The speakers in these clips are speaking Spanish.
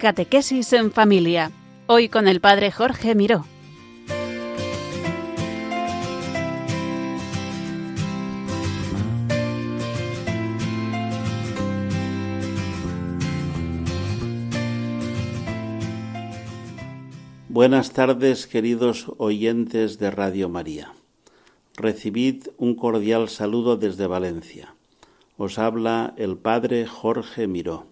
Catequesis en Familia. Hoy con el Padre Jorge Miró. Buenas tardes, queridos oyentes de Radio María. Recibid un cordial saludo desde Valencia. Os habla el Padre Jorge Miró.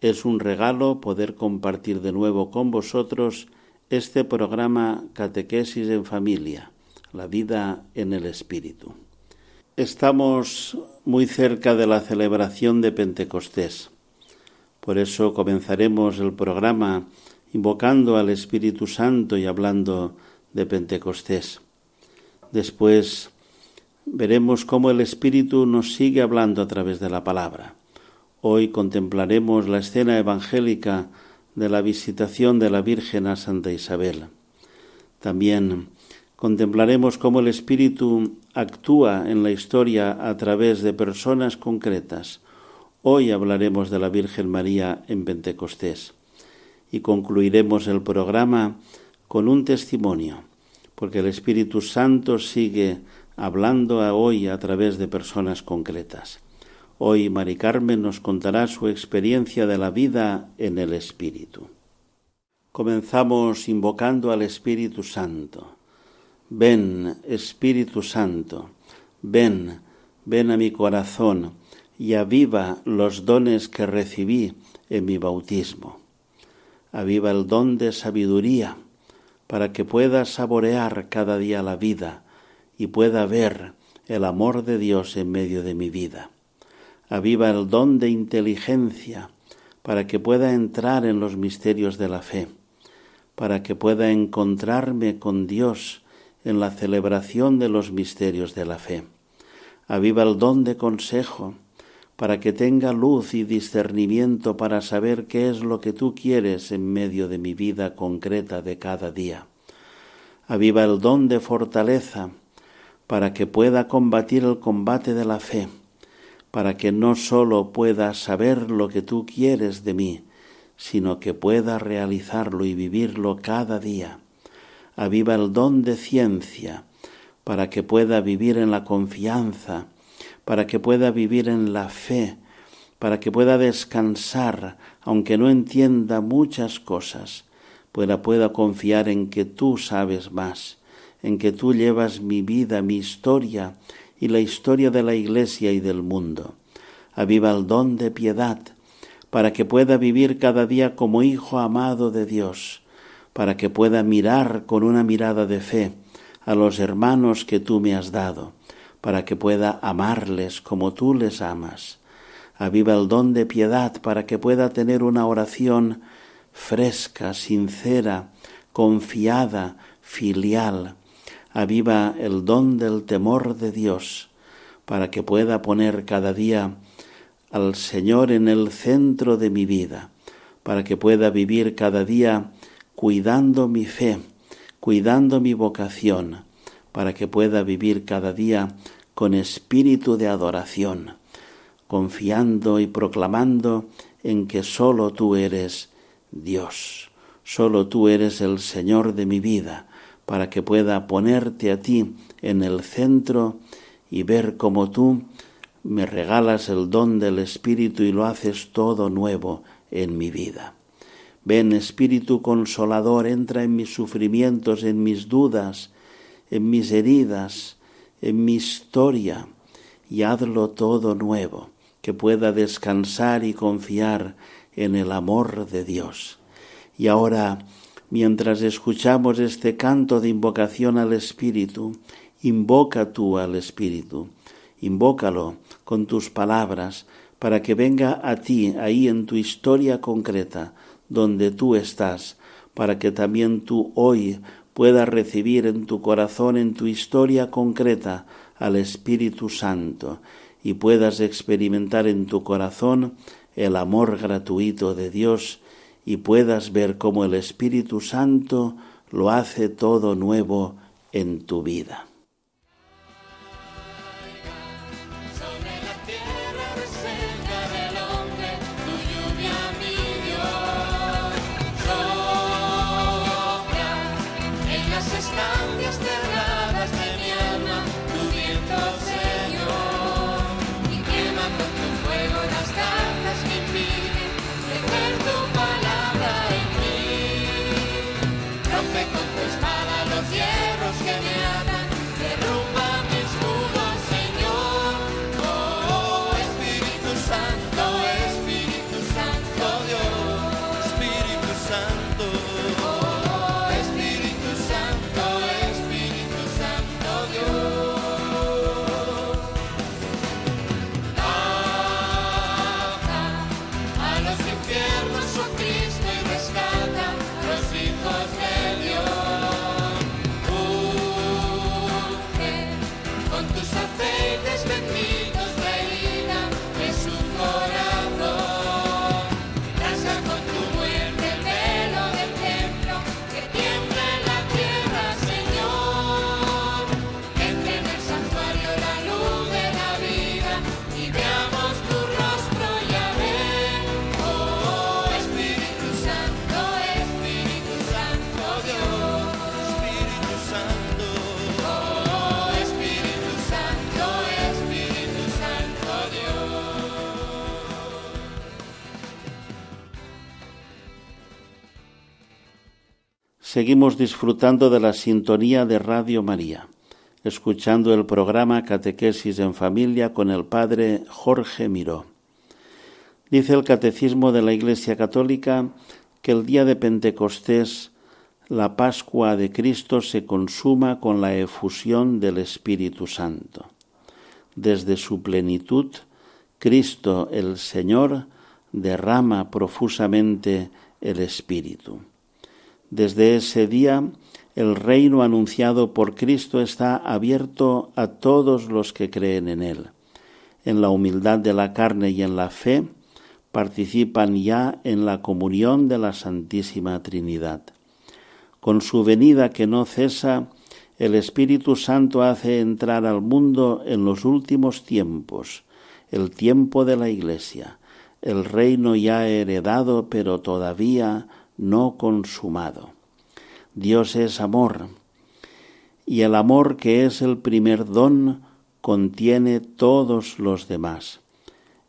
Es un regalo poder compartir de nuevo con vosotros este programa Catequesis en Familia, la vida en el Espíritu. Estamos muy cerca de la celebración de Pentecostés. Por eso comenzaremos el programa invocando al Espíritu Santo y hablando de Pentecostés. Después veremos cómo el Espíritu nos sigue hablando a través de la palabra. Hoy contemplaremos la escena evangélica de la visitación de la Virgen a Santa Isabel. También contemplaremos cómo el Espíritu actúa en la historia a través de personas concretas. Hoy hablaremos de la Virgen María en Pentecostés y concluiremos el programa con un testimonio, porque el Espíritu Santo sigue hablando hoy a través de personas concretas. Hoy Mari Carmen nos contará su experiencia de la vida en el Espíritu. Comenzamos invocando al Espíritu Santo. Ven, Espíritu Santo, ven, ven a mi corazón y aviva los dones que recibí en mi bautismo aviva el don de sabiduría, para que pueda saborear cada día la vida y pueda ver el amor de Dios en medio de mi vida. Aviva el don de inteligencia, para que pueda entrar en los misterios de la fe, para que pueda encontrarme con Dios en la celebración de los misterios de la fe. Aviva el don de consejo, para que tenga luz y discernimiento para saber qué es lo que tú quieres en medio de mi vida concreta de cada día. Aviva el don de fortaleza, para que pueda combatir el combate de la fe, para que no sólo pueda saber lo que tú quieres de mí, sino que pueda realizarlo y vivirlo cada día. Aviva el don de ciencia, para que pueda vivir en la confianza, para que pueda vivir en la fe, para que pueda descansar, aunque no entienda muchas cosas, pueda, pueda confiar en que tú sabes más, en que tú llevas mi vida, mi historia y la historia de la Iglesia y del mundo. Aviva el don de piedad, para que pueda vivir cada día como hijo amado de Dios, para que pueda mirar con una mirada de fe a los hermanos que tú me has dado, para que pueda amarles como tú les amas. Aviva el don de piedad para que pueda tener una oración fresca, sincera, confiada, filial. Aviva el don del temor de Dios para que pueda poner cada día al Señor en el centro de mi vida, para que pueda vivir cada día cuidando mi fe, cuidando mi vocación, para que pueda vivir cada día con espíritu de adoración, confiando y proclamando en que sólo tú eres Dios, sólo tú eres el Señor de mi vida, para que pueda ponerte a ti en el centro y ver cómo tú me regalas el don del Espíritu y lo haces todo nuevo en mi vida. Ven Espíritu Consolador, entra en mis sufrimientos, en mis dudas, en mis heridas, en mi historia, y hazlo todo nuevo, que pueda descansar y confiar en el amor de Dios. Y ahora, mientras escuchamos este canto de invocación al Espíritu, invoca tú al Espíritu, invócalo con tus palabras, para que venga a ti ahí en tu historia concreta, donde tú estás, para que también tú hoy puedas recibir en tu corazón, en tu historia concreta, al Espíritu Santo y puedas experimentar en tu corazón el amor gratuito de Dios y puedas ver cómo el Espíritu Santo lo hace todo nuevo en tu vida. Seguimos disfrutando de la sintonía de Radio María, escuchando el programa Catequesis en Familia con el Padre Jorge Miró. Dice el Catecismo de la Iglesia Católica que el día de Pentecostés la Pascua de Cristo se consuma con la efusión del Espíritu Santo. Desde su plenitud, Cristo el Señor derrama profusamente el Espíritu. Desde ese día, el reino anunciado por Cristo está abierto a todos los que creen en Él. En la humildad de la carne y en la fe, participan ya en la comunión de la Santísima Trinidad. Con su venida que no cesa, el Espíritu Santo hace entrar al mundo en los últimos tiempos, el tiempo de la Iglesia, el reino ya heredado pero todavía no consumado. Dios es amor, y el amor que es el primer don contiene todos los demás.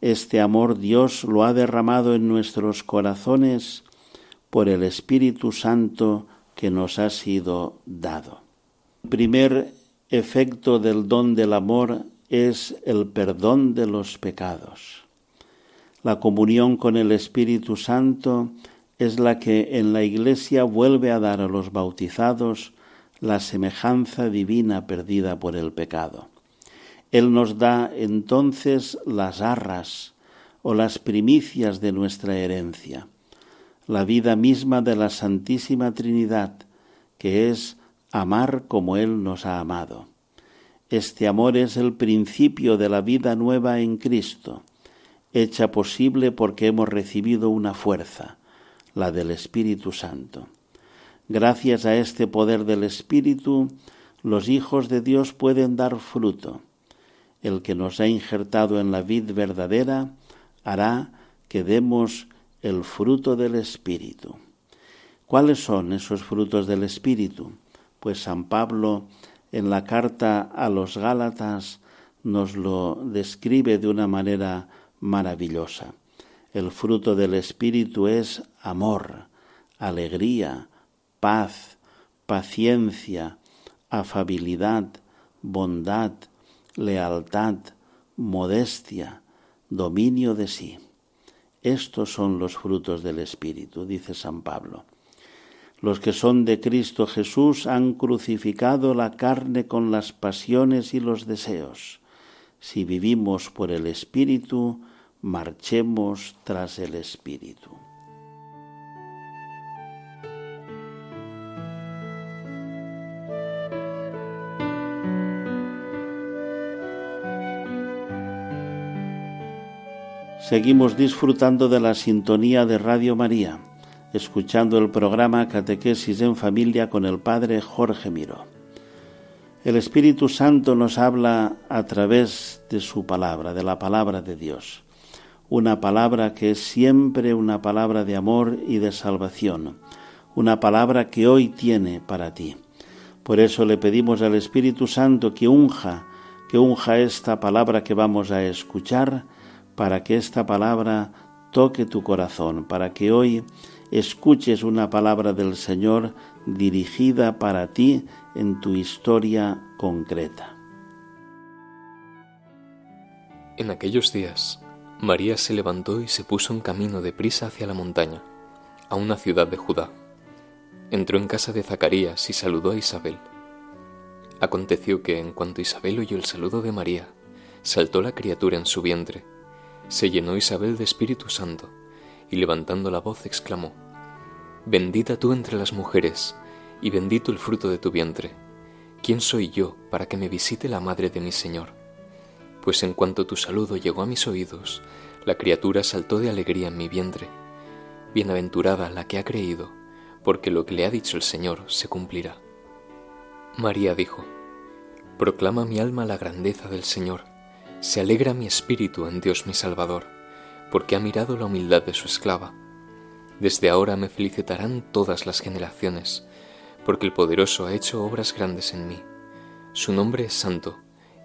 Este amor Dios lo ha derramado en nuestros corazones por el Espíritu Santo que nos ha sido dado. El primer efecto del don del amor es el perdón de los pecados. La comunión con el Espíritu Santo es la que en la Iglesia vuelve a dar a los bautizados la semejanza divina perdida por el pecado. Él nos da entonces las arras o las primicias de nuestra herencia la vida misma de la Santísima Trinidad, que es amar como Él nos ha amado. Este amor es el principio de la vida nueva en Cristo, hecha posible porque hemos recibido una fuerza, la del Espíritu Santo. Gracias a este poder del Espíritu, los hijos de Dios pueden dar fruto. El que nos ha injertado en la vid verdadera hará que demos el fruto del Espíritu. ¿Cuáles son esos frutos del Espíritu? Pues San Pablo en la carta a los Gálatas nos lo describe de una manera maravillosa. El fruto del Espíritu es amor, alegría, paz, paciencia, afabilidad, bondad, lealtad, modestia, dominio de sí. Estos son los frutos del Espíritu, dice San Pablo. Los que son de Cristo Jesús han crucificado la carne con las pasiones y los deseos. Si vivimos por el Espíritu, marchemos tras el Espíritu. Seguimos disfrutando de la sintonía de Radio María, escuchando el programa Catequesis en Familia con el Padre Jorge Miro. El Espíritu Santo nos habla a través de su palabra, de la palabra de Dios. Una palabra que es siempre una palabra de amor y de salvación. Una palabra que hoy tiene para ti. Por eso le pedimos al Espíritu Santo que unja, que unja esta palabra que vamos a escuchar para que esta palabra toque tu corazón, para que hoy escuches una palabra del Señor dirigida para ti en tu historia concreta. En aquellos días, María se levantó y se puso en camino de prisa hacia la montaña, a una ciudad de Judá. Entró en casa de Zacarías y saludó a Isabel. Aconteció que, en cuanto Isabel oyó el saludo de María, saltó la criatura en su vientre se llenó Isabel de Espíritu Santo, y levantando la voz exclamó, Bendita tú entre las mujeres, y bendito el fruto de tu vientre. ¿Quién soy yo para que me visite la madre de mi Señor? Pues en cuanto tu saludo llegó a mis oídos, la criatura saltó de alegría en mi vientre. Bienaventurada la que ha creído, porque lo que le ha dicho el Señor se cumplirá. María dijo, Proclama mi alma la grandeza del Señor se alegra mi espíritu en Dios mi Salvador, porque ha mirado la humildad de su esclava. Desde ahora me felicitarán todas las generaciones, porque el poderoso ha hecho obras grandes en mí. Su nombre es santo,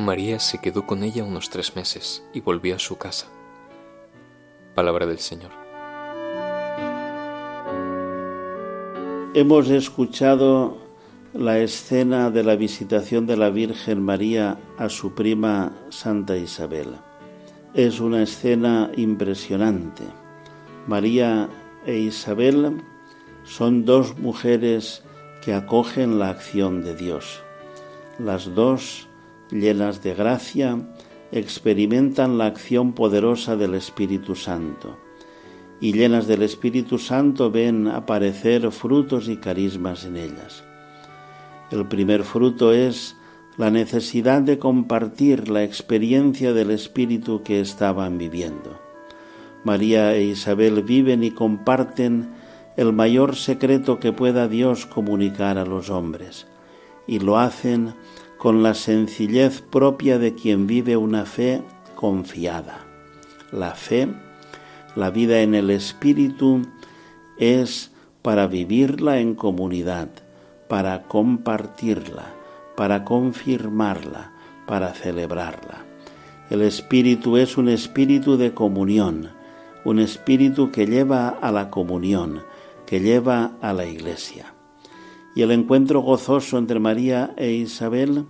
María se quedó con ella unos tres meses y volvió a su casa. Palabra del Señor. Hemos escuchado la escena de la visitación de la Virgen María a su prima Santa Isabel. Es una escena impresionante. María e Isabel son dos mujeres que acogen la acción de Dios. Las dos, llenas de gracia, experimentan la acción poderosa del Espíritu Santo y llenas del Espíritu Santo ven aparecer frutos y carismas en ellas. El primer fruto es la necesidad de compartir la experiencia del Espíritu que estaban viviendo. María e Isabel viven y comparten el mayor secreto que pueda Dios comunicar a los hombres, y lo hacen con la sencillez propia de quien vive una fe confiada. La fe, la vida en el Espíritu, es para vivirla en comunidad, para compartirla, para confirmarla, para celebrarla. El Espíritu es un espíritu de comunión, un espíritu que lleva a la comunión, que lleva a la iglesia. Y el encuentro gozoso entre María e Isabel,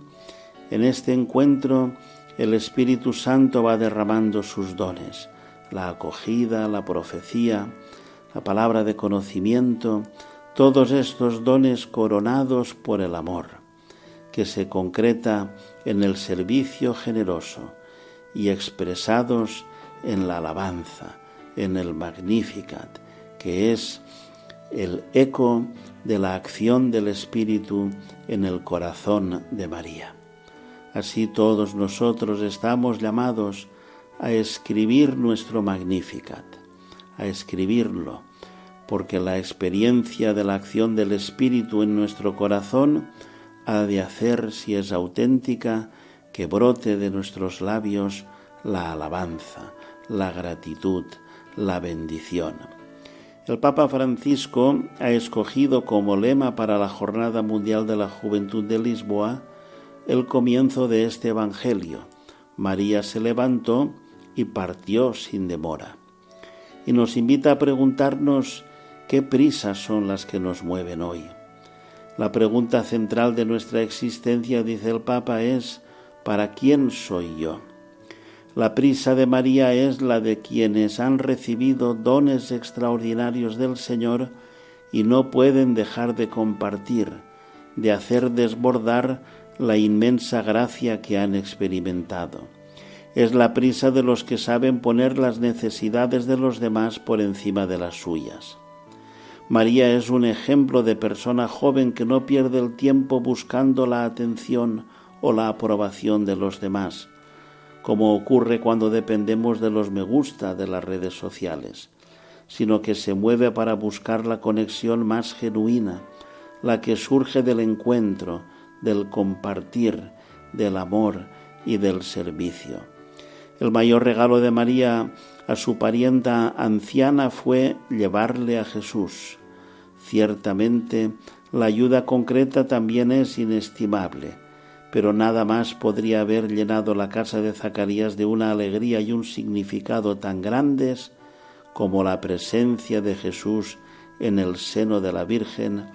en este encuentro el Espíritu Santo va derramando sus dones, la acogida, la profecía, la palabra de conocimiento, todos estos dones coronados por el amor, que se concreta en el servicio generoso y expresados en la alabanza, en el Magnificat, que es el eco de la acción del Espíritu en el corazón de María. Así todos nosotros estamos llamados a escribir nuestro Magnificat, a escribirlo, porque la experiencia de la acción del Espíritu en nuestro corazón ha de hacer, si es auténtica, que brote de nuestros labios la alabanza, la gratitud, la bendición. El Papa Francisco ha escogido como lema para la Jornada Mundial de la Juventud de Lisboa el comienzo de este Evangelio. María se levantó y partió sin demora. Y nos invita a preguntarnos qué prisas son las que nos mueven hoy. La pregunta central de nuestra existencia, dice el Papa, es ¿para quién soy yo? La prisa de María es la de quienes han recibido dones extraordinarios del Señor y no pueden dejar de compartir, de hacer desbordar la inmensa gracia que han experimentado. Es la prisa de los que saben poner las necesidades de los demás por encima de las suyas. María es un ejemplo de persona joven que no pierde el tiempo buscando la atención o la aprobación de los demás, como ocurre cuando dependemos de los me gusta de las redes sociales, sino que se mueve para buscar la conexión más genuina, la que surge del encuentro, del compartir, del amor y del servicio. El mayor regalo de María a su parienta anciana fue llevarle a Jesús. Ciertamente, la ayuda concreta también es inestimable pero nada más podría haber llenado la casa de Zacarías de una alegría y un significado tan grandes como la presencia de Jesús en el seno de la Virgen,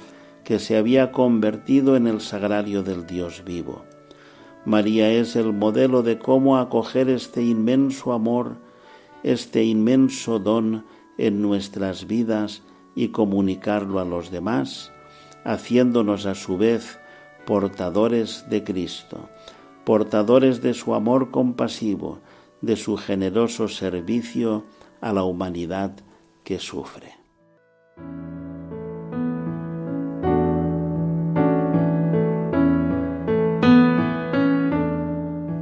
que se había convertido en el sagrario del Dios vivo. María es el modelo de cómo acoger este inmenso amor, este inmenso don en nuestras vidas y comunicarlo a los demás, haciéndonos a su vez portadores de Cristo, portadores de su amor compasivo, de su generoso servicio a la humanidad que sufre.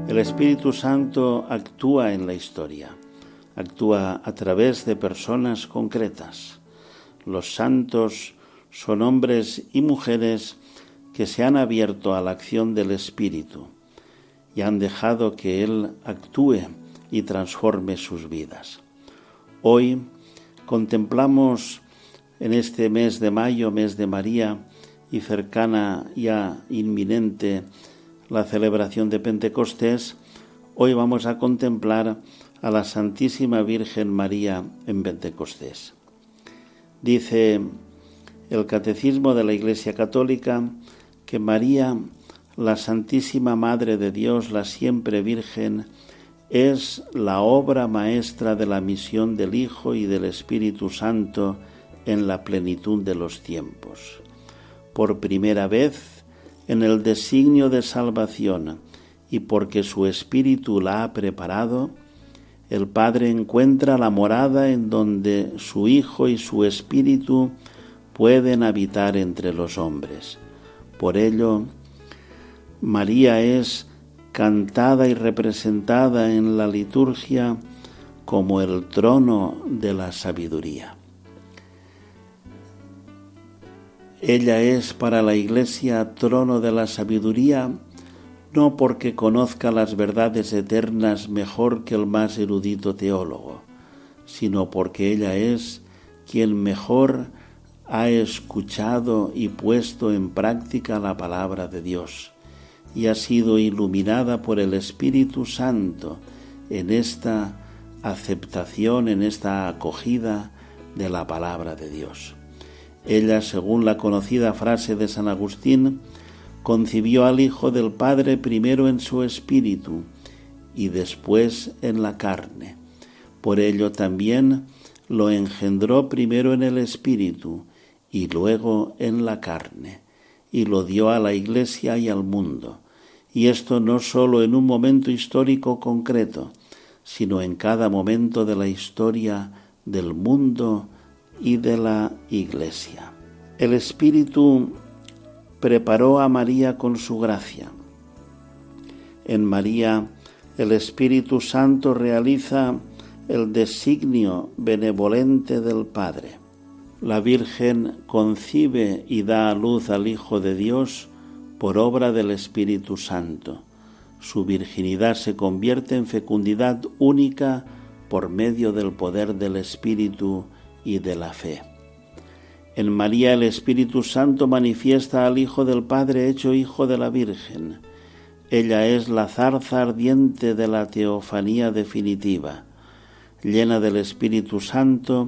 El Espíritu Santo actúa en la historia, actúa a través de personas concretas. Los santos son hombres y mujeres que se han abierto a la acción del Espíritu y han dejado que Él actúe y transforme sus vidas. Hoy contemplamos en este mes de mayo, mes de María, y cercana ya inminente la celebración de Pentecostés, hoy vamos a contemplar a la Santísima Virgen María en Pentecostés. Dice el Catecismo de la Iglesia Católica que María, la Santísima Madre de Dios, la siempre Virgen, es la obra maestra de la misión del Hijo y del Espíritu Santo en la plenitud de los tiempos. Por primera vez, en el designio de salvación, y porque su Espíritu la ha preparado, el Padre encuentra la morada en donde su Hijo y su Espíritu pueden habitar entre los hombres. Por ello, María es cantada y representada en la liturgia como el trono de la sabiduría. Ella es para la Iglesia trono de la sabiduría no porque conozca las verdades eternas mejor que el más erudito teólogo, sino porque ella es quien mejor ha escuchado y puesto en práctica la palabra de Dios y ha sido iluminada por el Espíritu Santo en esta aceptación, en esta acogida de la palabra de Dios. Ella, según la conocida frase de San Agustín, concibió al Hijo del Padre primero en su espíritu y después en la carne. Por ello también lo engendró primero en el espíritu y luego en la carne, y lo dio a la Iglesia y al mundo, y esto no sólo en un momento histórico concreto, sino en cada momento de la historia del mundo y de la Iglesia. El Espíritu preparó a María con su gracia. En María el Espíritu Santo realiza el designio benevolente del Padre la Virgen concibe y da a luz al Hijo de Dios por obra del Espíritu Santo. Su virginidad se convierte en fecundidad única por medio del poder del Espíritu y de la fe. En María el Espíritu Santo manifiesta al Hijo del Padre hecho Hijo de la Virgen. Ella es la zarza ardiente de la teofanía definitiva. Llena del Espíritu Santo,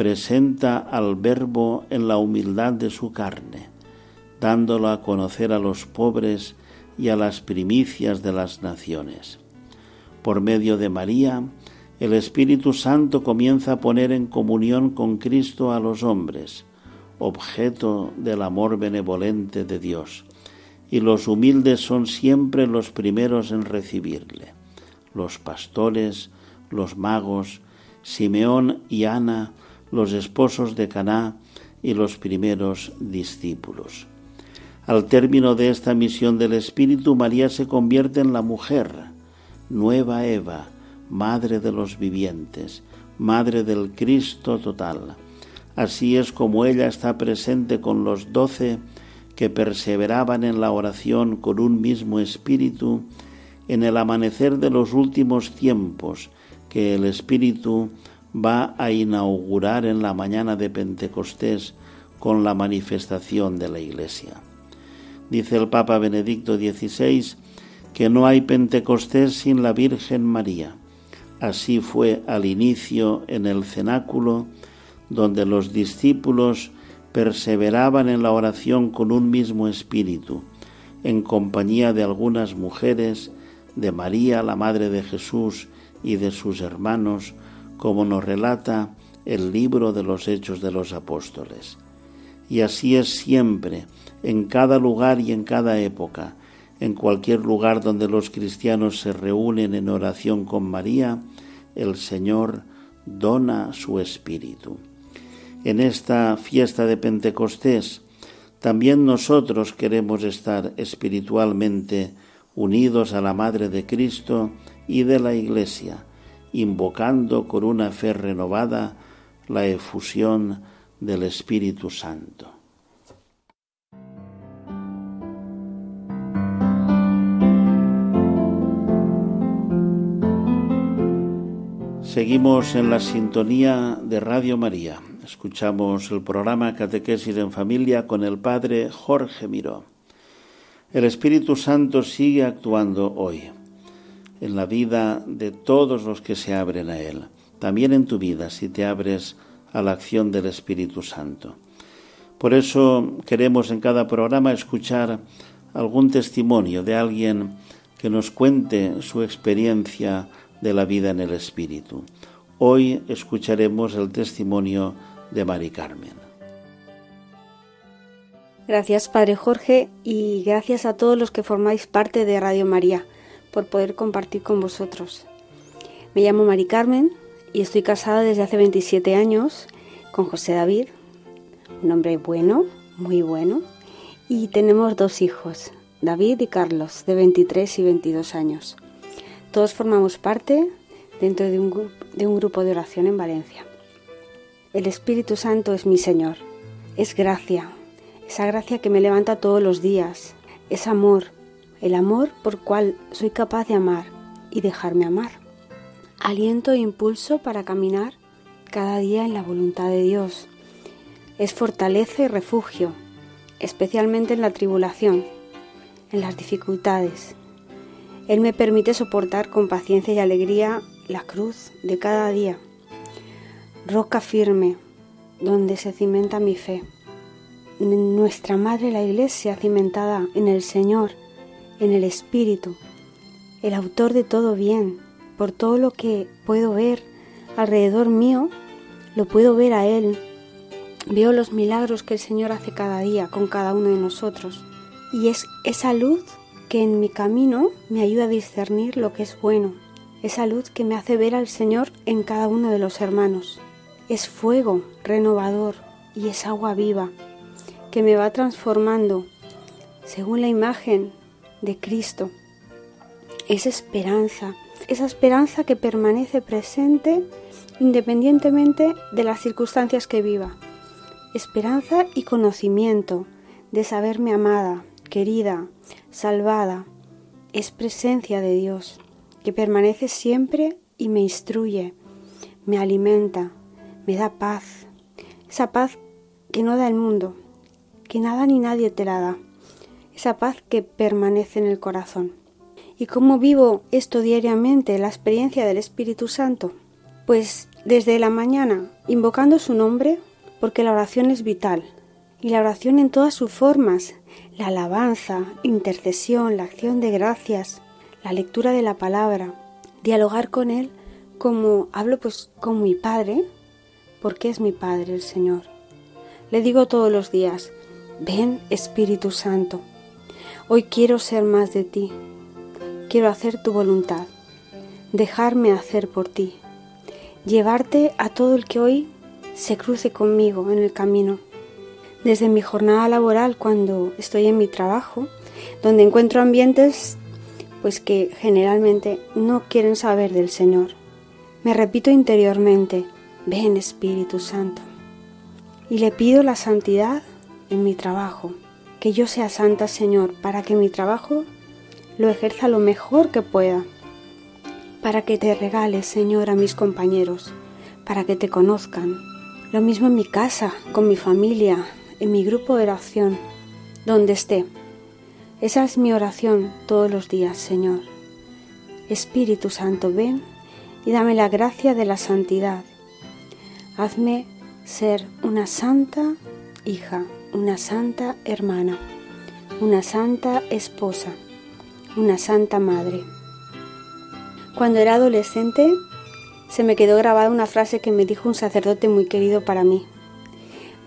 presenta al Verbo en la humildad de su carne, dándolo a conocer a los pobres y a las primicias de las naciones. Por medio de María, el Espíritu Santo comienza a poner en comunión con Cristo a los hombres, objeto del amor benevolente de Dios, y los humildes son siempre los primeros en recibirle, los pastores, los magos, Simeón y Ana, los esposos de Caná y los primeros discípulos. Al término de esta misión del Espíritu, María se convierte en la mujer, nueva Eva, madre de los vivientes, madre del Cristo total. Así es como ella está presente con los doce que perseveraban en la oración con un mismo espíritu en el amanecer de los últimos tiempos que el Espíritu va a inaugurar en la mañana de Pentecostés con la manifestación de la Iglesia. Dice el Papa Benedicto XVI que no hay Pentecostés sin la Virgen María. Así fue al inicio en el cenáculo, donde los discípulos perseveraban en la oración con un mismo espíritu, en compañía de algunas mujeres, de María, la Madre de Jesús, y de sus hermanos, como nos relata el libro de los Hechos de los Apóstoles. Y así es siempre, en cada lugar y en cada época, en cualquier lugar donde los cristianos se reúnen en oración con María, el Señor dona su Espíritu. En esta fiesta de Pentecostés, también nosotros queremos estar espiritualmente unidos a la Madre de Cristo y de la Iglesia, invocando con una fe renovada la efusión del Espíritu Santo. Seguimos en la sintonía de Radio María. Escuchamos el programa Catequesis en Familia con el Padre Jorge Miró. El Espíritu Santo sigue actuando hoy en la vida de todos los que se abren a Él, también en tu vida si te abres a la acción del Espíritu Santo. Por eso queremos en cada programa escuchar algún testimonio de alguien que nos cuente su experiencia de la vida en el Espíritu. Hoy escucharemos el testimonio de Mari Carmen. Gracias Padre Jorge y gracias a todos los que formáis parte de Radio María por poder compartir con vosotros. Me llamo Mari Carmen y estoy casada desde hace 27 años con José David, un hombre bueno, muy bueno, y tenemos dos hijos, David y Carlos, de 23 y 22 años. Todos formamos parte dentro de un, de un grupo de oración en Valencia. El Espíritu Santo es mi Señor, es gracia, esa gracia que me levanta todos los días, es amor, el amor por cual soy capaz de amar y dejarme amar. Aliento e impulso para caminar cada día en la voluntad de Dios. Es fortaleza y refugio, especialmente en la tribulación, en las dificultades. Él me permite soportar con paciencia y alegría la cruz de cada día. Roca firme donde se cimenta mi fe nuestra Madre la Iglesia cimentada en el Señor, en el Espíritu, el autor de todo bien, por todo lo que puedo ver alrededor mío, lo puedo ver a Él. Veo los milagros que el Señor hace cada día con cada uno de nosotros. Y es esa luz que en mi camino me ayuda a discernir lo que es bueno, esa luz que me hace ver al Señor en cada uno de los hermanos. Es fuego renovador y es agua viva que me va transformando según la imagen de Cristo. Es esperanza, esa esperanza que permanece presente independientemente de las circunstancias que viva. Esperanza y conocimiento de saberme amada, querida, salvada. Es presencia de Dios que permanece siempre y me instruye, me alimenta, me da paz. Esa paz que no da el mundo, que nada ni nadie te la da, esa paz que permanece en el corazón. ¿Y cómo vivo esto diariamente, la experiencia del Espíritu Santo? Pues desde la mañana, invocando su nombre, porque la oración es vital, y la oración en todas sus formas, la alabanza, intercesión, la acción de gracias, la lectura de la palabra, dialogar con Él como hablo pues con mi Padre, porque es mi Padre el Señor. Le digo todos los días, Ven Espíritu Santo, hoy quiero ser más de ti, quiero hacer tu voluntad, dejarme hacer por ti, llevarte a todo el que hoy se cruce conmigo en el camino. Desde mi jornada laboral, cuando estoy en mi trabajo, donde encuentro ambientes pues que generalmente no quieren saber del Señor. Me repito interiormente, ven Espíritu Santo. Y le pido la santidad en mi trabajo. Que yo sea santa, Señor, para que mi trabajo lo ejerza lo mejor que pueda. Para que te regales, Señor, a mis compañeros, para que te conozcan. Lo mismo en mi casa, con mi familia, en mi grupo de oración, donde esté. Esa es mi oración todos los días, Señor. Espíritu Santo, ven y dame la gracia de la santidad. Hazme ser una santa hija una santa hermana, una santa esposa, una santa madre. Cuando era adolescente, se me quedó grabada una frase que me dijo un sacerdote muy querido para mí.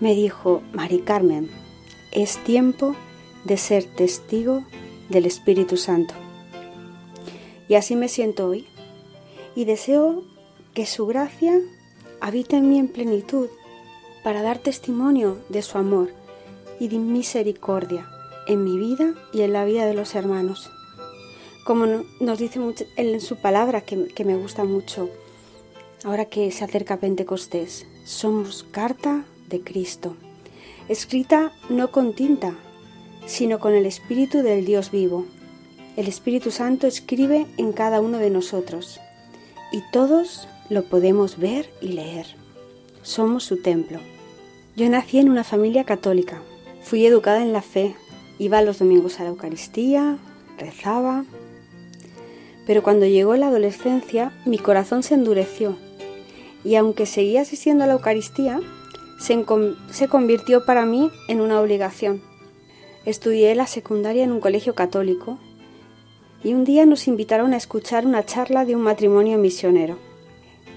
Me dijo, Mari Carmen, es tiempo de ser testigo del Espíritu Santo. Y así me siento hoy. Y deseo que su gracia habite en mí en plenitud para dar testimonio de su amor y de misericordia en mi vida y en la vida de los hermanos. Como nos dice en su palabra, que, que me gusta mucho, ahora que se acerca Pentecostés, somos carta de Cristo, escrita no con tinta, sino con el Espíritu del Dios vivo. El Espíritu Santo escribe en cada uno de nosotros y todos lo podemos ver y leer. Somos su templo. Yo nací en una familia católica. Fui educada en la fe. Iba los domingos a la Eucaristía, rezaba. Pero cuando llegó la adolescencia, mi corazón se endureció. Y aunque seguía asistiendo a la Eucaristía, se, se convirtió para mí en una obligación. Estudié la secundaria en un colegio católico y un día nos invitaron a escuchar una charla de un matrimonio misionero.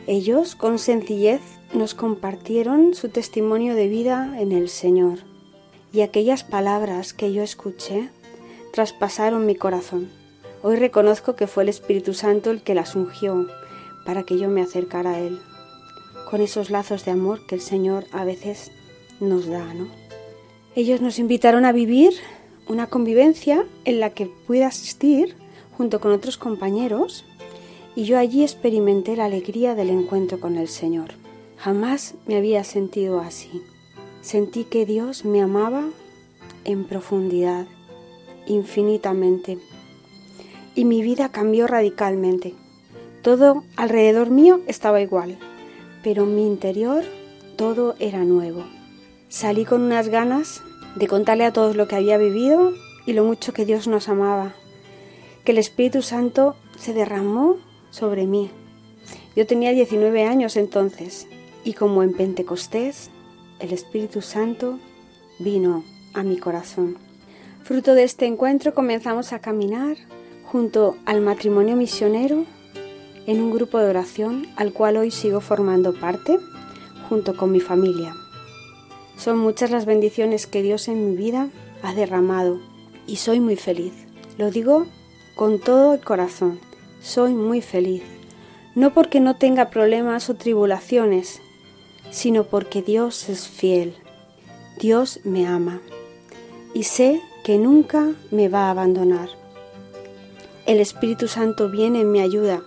Ellos, con sencillez, nos compartieron su testimonio de vida en el Señor y aquellas palabras que yo escuché traspasaron mi corazón. Hoy reconozco que fue el Espíritu Santo el que las ungió para que yo me acercara a Él, con esos lazos de amor que el Señor a veces nos da, ¿no? Ellos nos invitaron a vivir una convivencia en la que pude asistir junto con otros compañeros y yo allí experimenté la alegría del encuentro con el Señor. Jamás me había sentido así. Sentí que Dios me amaba en profundidad, infinitamente, y mi vida cambió radicalmente. Todo alrededor mío estaba igual, pero en mi interior todo era nuevo. Salí con unas ganas de contarle a todos lo que había vivido y lo mucho que Dios nos amaba, que el Espíritu Santo se derramó sobre mí. Yo tenía 19 años entonces y como en Pentecostés, el Espíritu Santo vino a mi corazón. Fruto de este encuentro comenzamos a caminar junto al matrimonio misionero en un grupo de oración al cual hoy sigo formando parte junto con mi familia. Son muchas las bendiciones que Dios en mi vida ha derramado y soy muy feliz. Lo digo con todo el corazón. Soy muy feliz. No porque no tenga problemas o tribulaciones, sino porque Dios es fiel. Dios me ama y sé que nunca me va a abandonar. El Espíritu Santo viene en mi ayuda,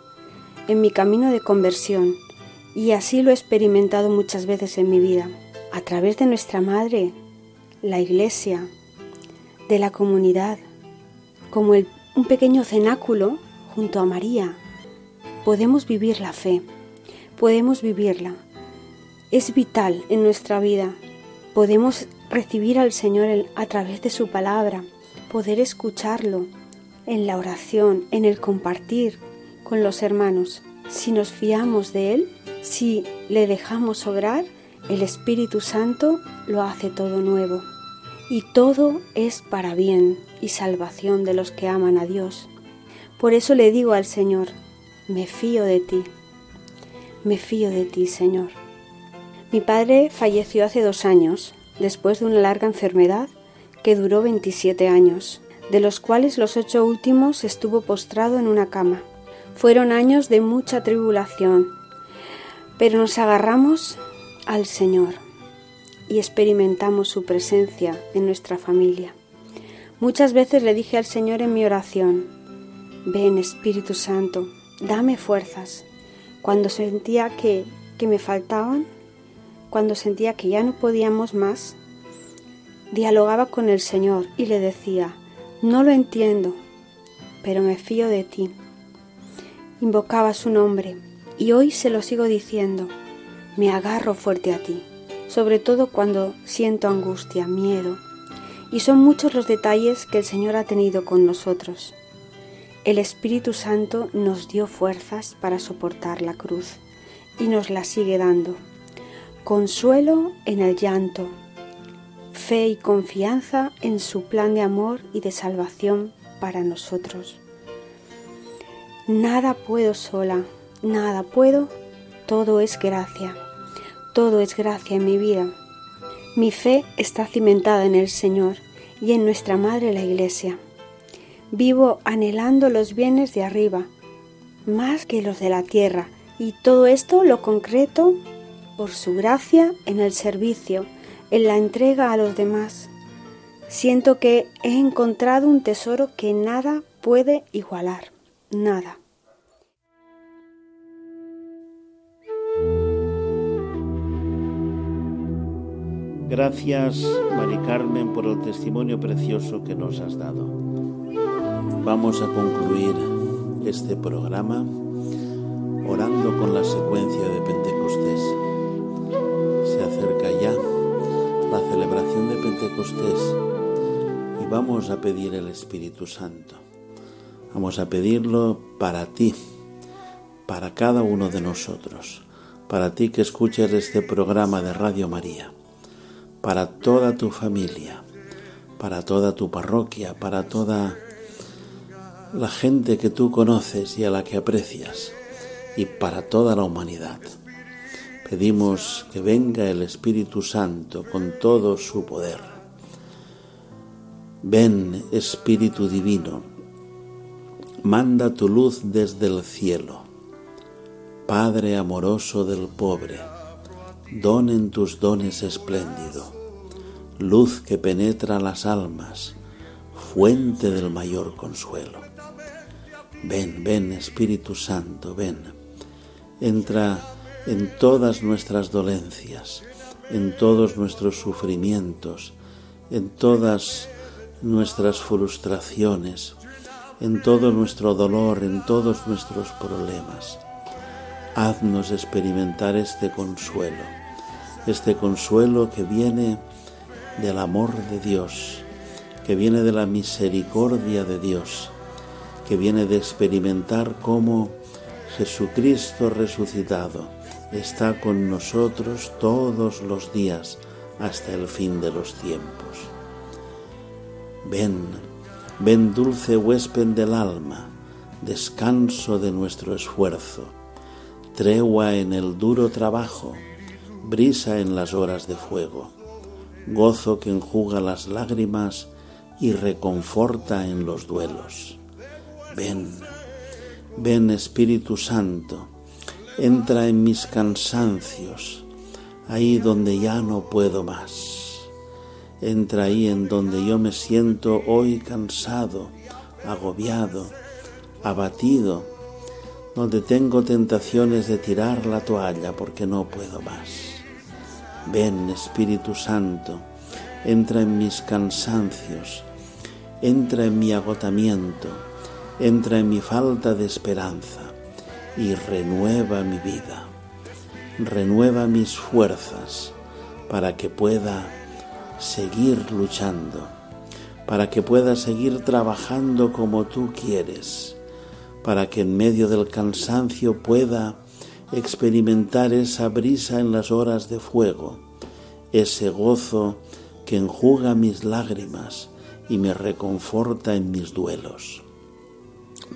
en mi camino de conversión, y así lo he experimentado muchas veces en mi vida, a través de nuestra Madre, la Iglesia, de la comunidad, como un pequeño cenáculo junto a María. Podemos vivir la fe, podemos vivirla es vital en nuestra vida. Podemos recibir al Señor a través de su palabra, poder escucharlo en la oración, en el compartir con los hermanos. Si nos fiamos de Él, si le dejamos obrar, el Espíritu Santo lo hace todo nuevo. Y todo es para bien y salvación de los que aman a Dios. Por eso le digo al Señor, me fío de ti, me fío de ti, Señor. Mi padre falleció hace dos años, después de una larga enfermedad que duró 27 años, de los cuales los ocho últimos estuvo postrado en una cama. Fueron años de mucha tribulación, pero nos agarramos al Señor y experimentamos su presencia en nuestra familia. Muchas veces le dije al Señor en mi oración, ven Espíritu Santo, dame fuerzas. Cuando sentía que, que me faltaban, cuando sentía que ya no podíamos más, dialogaba con el Señor y le decía, no lo entiendo, pero me fío de ti. Invocaba su nombre y hoy se lo sigo diciendo, me agarro fuerte a ti, sobre todo cuando siento angustia, miedo, y son muchos los detalles que el Señor ha tenido con nosotros. El Espíritu Santo nos dio fuerzas para soportar la cruz y nos la sigue dando consuelo en el llanto, fe y confianza en su plan de amor y de salvación para nosotros. Nada puedo sola, nada puedo, todo es gracia, todo es gracia en mi vida. Mi fe está cimentada en el Señor y en nuestra Madre la Iglesia. Vivo anhelando los bienes de arriba, más que los de la tierra, y todo esto lo concreto por su gracia en el servicio, en la entrega a los demás. Siento que he encontrado un tesoro que nada puede igualar, nada. Gracias, Mari Carmen, por el testimonio precioso que nos has dado. Vamos a concluir este programa orando con la secuencia de Pentecostés y vamos a pedir el Espíritu Santo. Vamos a pedirlo para ti, para cada uno de nosotros, para ti que escuches este programa de Radio María, para toda tu familia, para toda tu parroquia, para toda la gente que tú conoces y a la que aprecias, y para toda la humanidad. Pedimos que venga el Espíritu Santo con todo su poder. Ven, Espíritu Divino, manda tu luz desde el cielo. Padre amoroso del pobre, don en tus dones espléndido, luz que penetra las almas, fuente del mayor consuelo. Ven, ven Espíritu Santo, ven. Entra en todas nuestras dolencias, en todos nuestros sufrimientos, en todas nuestras frustraciones, en todo nuestro dolor, en todos nuestros problemas. Haznos experimentar este consuelo, este consuelo que viene del amor de Dios, que viene de la misericordia de Dios, que viene de experimentar cómo Jesucristo resucitado está con nosotros todos los días hasta el fin de los tiempos. Ven, ven dulce huésped del alma, descanso de nuestro esfuerzo, tregua en el duro trabajo, brisa en las horas de fuego, gozo que enjuga las lágrimas y reconforta en los duelos. Ven, ven Espíritu Santo, entra en mis cansancios, ahí donde ya no puedo más. Entra ahí en donde yo me siento hoy cansado, agobiado, abatido, donde tengo tentaciones de tirar la toalla porque no puedo más. Ven Espíritu Santo, entra en mis cansancios, entra en mi agotamiento, entra en mi falta de esperanza y renueva mi vida, renueva mis fuerzas para que pueda seguir luchando, para que pueda seguir trabajando como tú quieres, para que en medio del cansancio pueda experimentar esa brisa en las horas de fuego, ese gozo que enjuga mis lágrimas y me reconforta en mis duelos.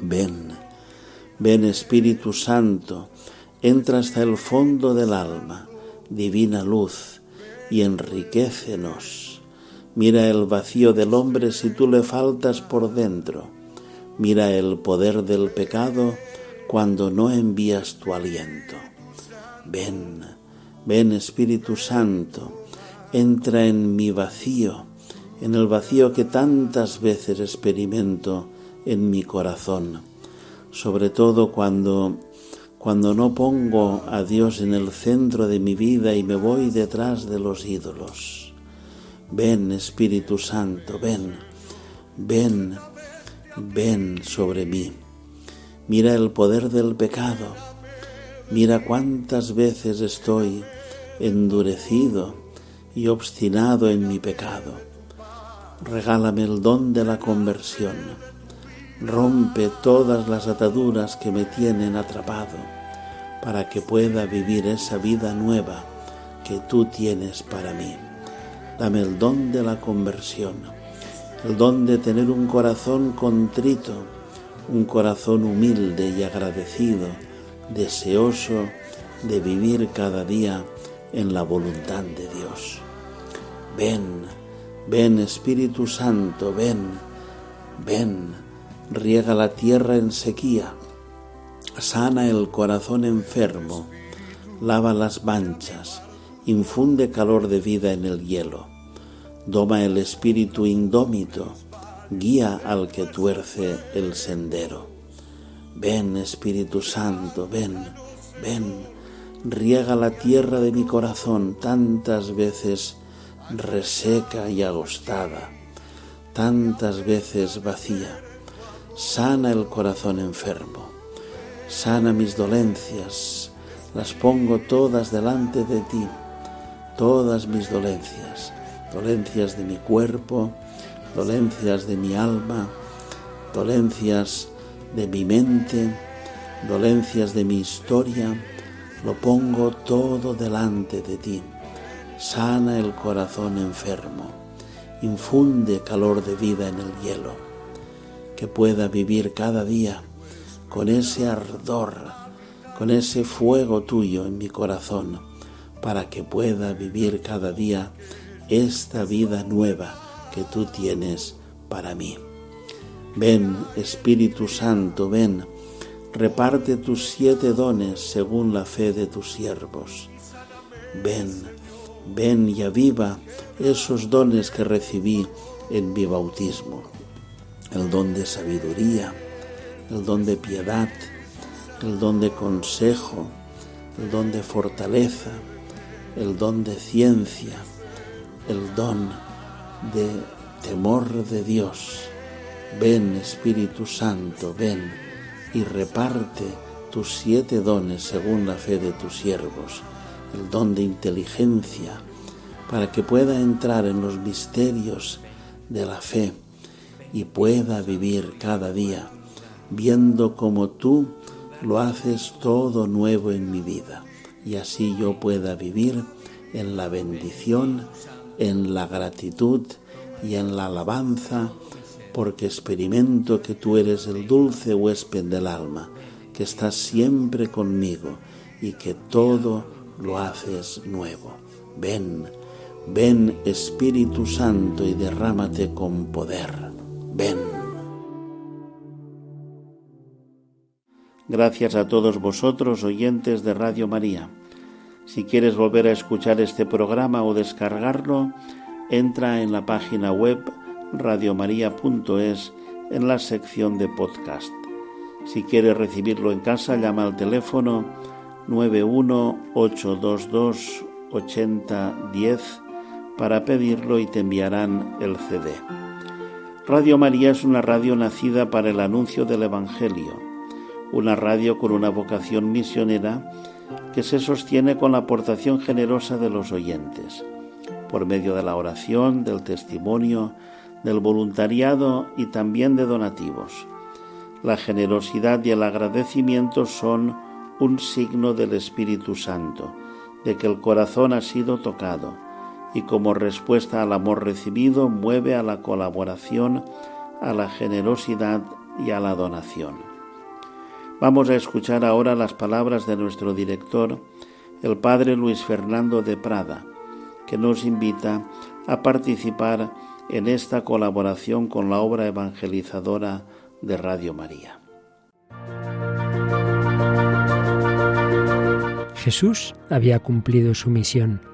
Ven, ven Espíritu Santo, entra hasta el fondo del alma, divina luz, y enriquecenos. Mira el vacío del hombre si tú le faltas por dentro. Mira el poder del pecado cuando no envías tu aliento. Ven, ven Espíritu Santo, entra en mi vacío, en el vacío que tantas veces experimento en mi corazón, sobre todo cuando cuando no pongo a Dios en el centro de mi vida y me voy detrás de los ídolos. Ven Espíritu Santo, ven, ven, ven sobre mí. Mira el poder del pecado. Mira cuántas veces estoy endurecido y obstinado en mi pecado. Regálame el don de la conversión rompe todas las ataduras que me tienen atrapado para que pueda vivir esa vida nueva que tú tienes para mí. Dame el don de la conversión, el don de tener un corazón contrito, un corazón humilde y agradecido, deseoso de vivir cada día en la voluntad de Dios. Ven, ven Espíritu Santo, ven, ven riega la tierra en sequía, sana el corazón enfermo, lava las manchas, infunde calor de vida en el hielo, doma el espíritu indómito, guía al que tuerce el sendero. Ven Espíritu Santo, ven, ven, riega la tierra de mi corazón tantas veces reseca y agostada, tantas veces vacía sana el corazón enfermo, sana mis dolencias, las pongo todas delante de ti, todas mis dolencias, dolencias de mi cuerpo, dolencias de mi alma, dolencias de mi mente, dolencias de mi historia, lo pongo todo delante de ti. Sana el corazón enfermo, infunde calor de vida en el hielo, que pueda vivir cada día con ese ardor, con ese fuego tuyo en mi corazón, para que pueda vivir cada día esta vida nueva que tú tienes para mí. Ven, Espíritu Santo, ven, reparte tus siete dones según la fe de tus siervos. Ven, ven y aviva esos dones que recibí en mi bautismo, el don de sabiduría, el don de piedad, el don de consejo, el don de fortaleza, el don de ciencia, el don de temor de Dios. Ven Espíritu Santo, ven y reparte tus siete dones según la fe de tus siervos, el don de inteligencia, para que pueda entrar en los misterios de la fe y pueda vivir cada día viendo como tú lo haces todo nuevo en mi vida y así yo pueda vivir en la bendición, en la gratitud y en la alabanza, porque experimento que tú eres el dulce huésped del alma, que estás siempre conmigo y que todo lo haces nuevo. Ven, ven Espíritu Santo y derrámate con poder. Ven. Gracias a todos vosotros, oyentes de Radio María. Si quieres volver a escuchar este programa o descargarlo, entra en la página web radiomaria.es en la sección de podcast. Si quieres recibirlo en casa, llama al teléfono 91822 8010 para pedirlo y te enviarán el CD. Radio María es una radio nacida para el anuncio del Evangelio una radio con una vocación misionera que se sostiene con la aportación generosa de los oyentes, por medio de la oración, del testimonio, del voluntariado y también de donativos. La generosidad y el agradecimiento son un signo del Espíritu Santo, de que el corazón ha sido tocado y como respuesta al amor recibido mueve a la colaboración, a la generosidad y a la donación. Vamos a escuchar ahora las palabras de nuestro director, el padre Luis Fernando de Prada, que nos invita a participar en esta colaboración con la obra evangelizadora de Radio María. Jesús había cumplido su misión.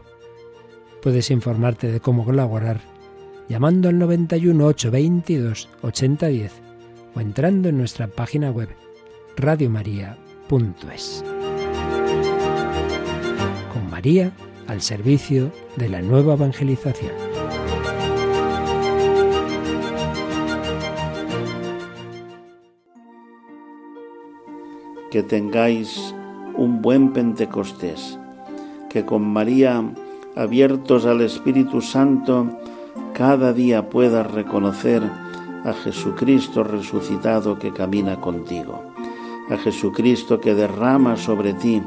Puedes informarte de cómo colaborar llamando al 91 822 8010 o entrando en nuestra página web radiomaria.es. Con María al servicio de la nueva evangelización. Que tengáis un buen Pentecostés, que con María, abiertos al Espíritu Santo, cada día puedas reconocer a Jesucristo resucitado que camina contigo. a Jesucristo que derrama sobre ti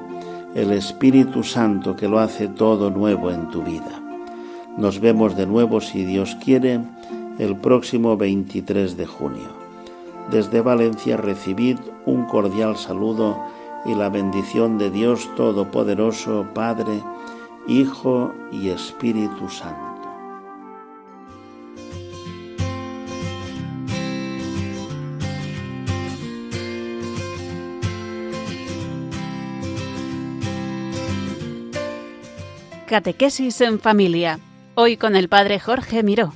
el Espíritu Santo que lo hace todo nuevo en tu vida. Nos vemos de nuevo, si Dios quiere, el próximo 23 de junio. Desde Valencia recibid un cordial saludo y la bendición de Dios Todopoderoso, Padre, Hijo y Espíritu Santo. Catequesis en familia. Hoy con el Padre Jorge Miró.